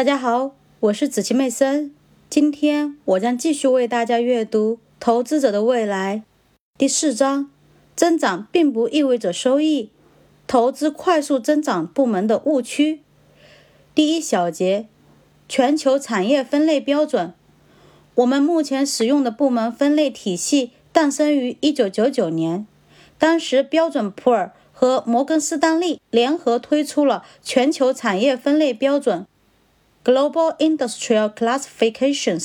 大家好，我是子琪妹森。今天我将继续为大家阅读《投资者的未来》第四章：增长并不意味着收益。投资快速增长部门的误区。第一小节：全球产业分类标准。我们目前使用的部门分类体系诞生于1999年，当时标准普尔和摩根士丹利联合推出了全球产业分类标准 （Global Industrial Classification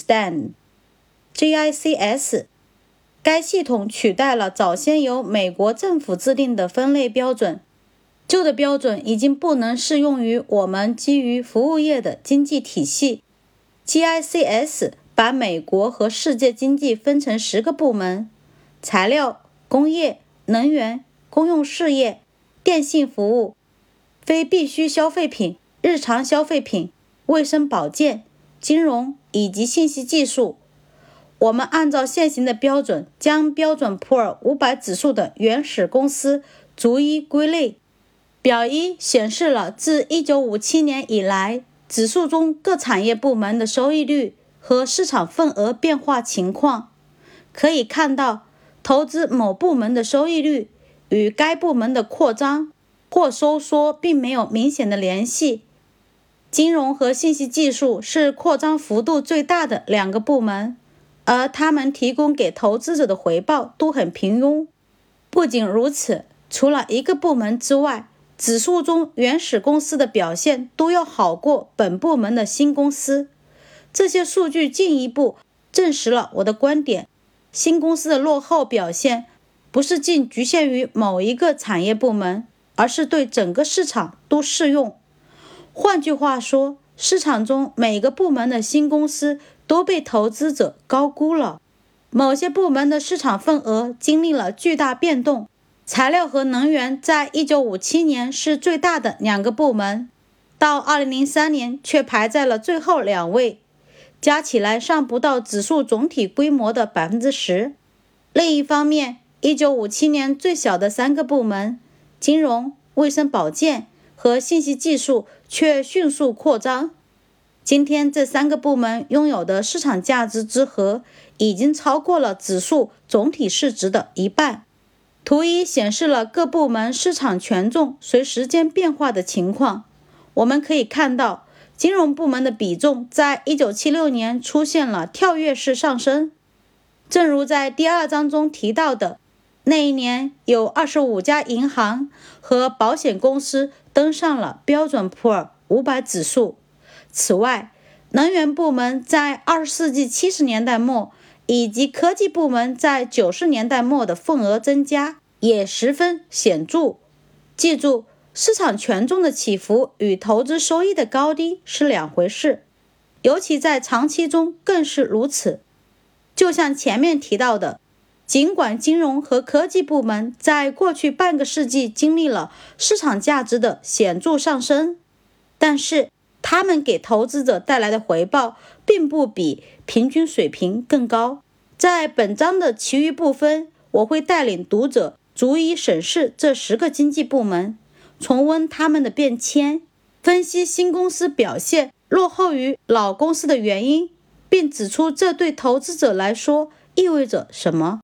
Standard，GICS）。该系统取代了早先由美国政府制定的分类标准。旧的标准已经不能适用于我们基于服务业的经济体系。GICS 把美国和世界经济分成十个部门：材料、工业、能源、公用事业、电信服务、非必需消费品、日常消费品、卫生保健、金融以及信息技术。我们按照现行的标准，将标准普尔五百指数的原始公司逐一归类。表一显示了自1957年以来指数中各产业部门的收益率和市场份额变化情况。可以看到，投资某部门的收益率与该部门的扩张或收缩并没有明显的联系。金融和信息技术是扩张幅度最大的两个部门，而他们提供给投资者的回报都很平庸。不仅如此，除了一个部门之外，指数中原始公司的表现都要好过本部门的新公司。这些数据进一步证实了我的观点：新公司的落后表现不是仅局限于某一个产业部门，而是对整个市场都适用。换句话说，市场中每个部门的新公司都被投资者高估了。某些部门的市场份额经历了巨大变动。材料和能源在1957年是最大的两个部门，到2003年却排在了最后两位，加起来尚不到指数总体规模的百分之十。另一方面，1957年最小的三个部门——金融、卫生保健和信息技术——却迅速扩张。今天，这三个部门拥有的市场价值之和已经超过了指数总体市值的一半。图一显示了各部门市场权重随时间变化的情况。我们可以看到，金融部门的比重在1976年出现了跳跃式上升。正如在第二章中提到的，那一年有25家银行和保险公司登上了标准普尔500指数。此外，能源部门在20世纪70年代末。以及科技部门在九十年代末的份额增加也十分显著。记住，市场权重的起伏与投资收益的高低是两回事，尤其在长期中更是如此。就像前面提到的，尽管金融和科技部门在过去半个世纪经历了市场价值的显著上升，但是。他们给投资者带来的回报并不比平均水平更高。在本章的其余部分，我会带领读者逐一审视这十个经济部门，重温他们的变迁，分析新公司表现落后于老公司的原因，并指出这对投资者来说意味着什么。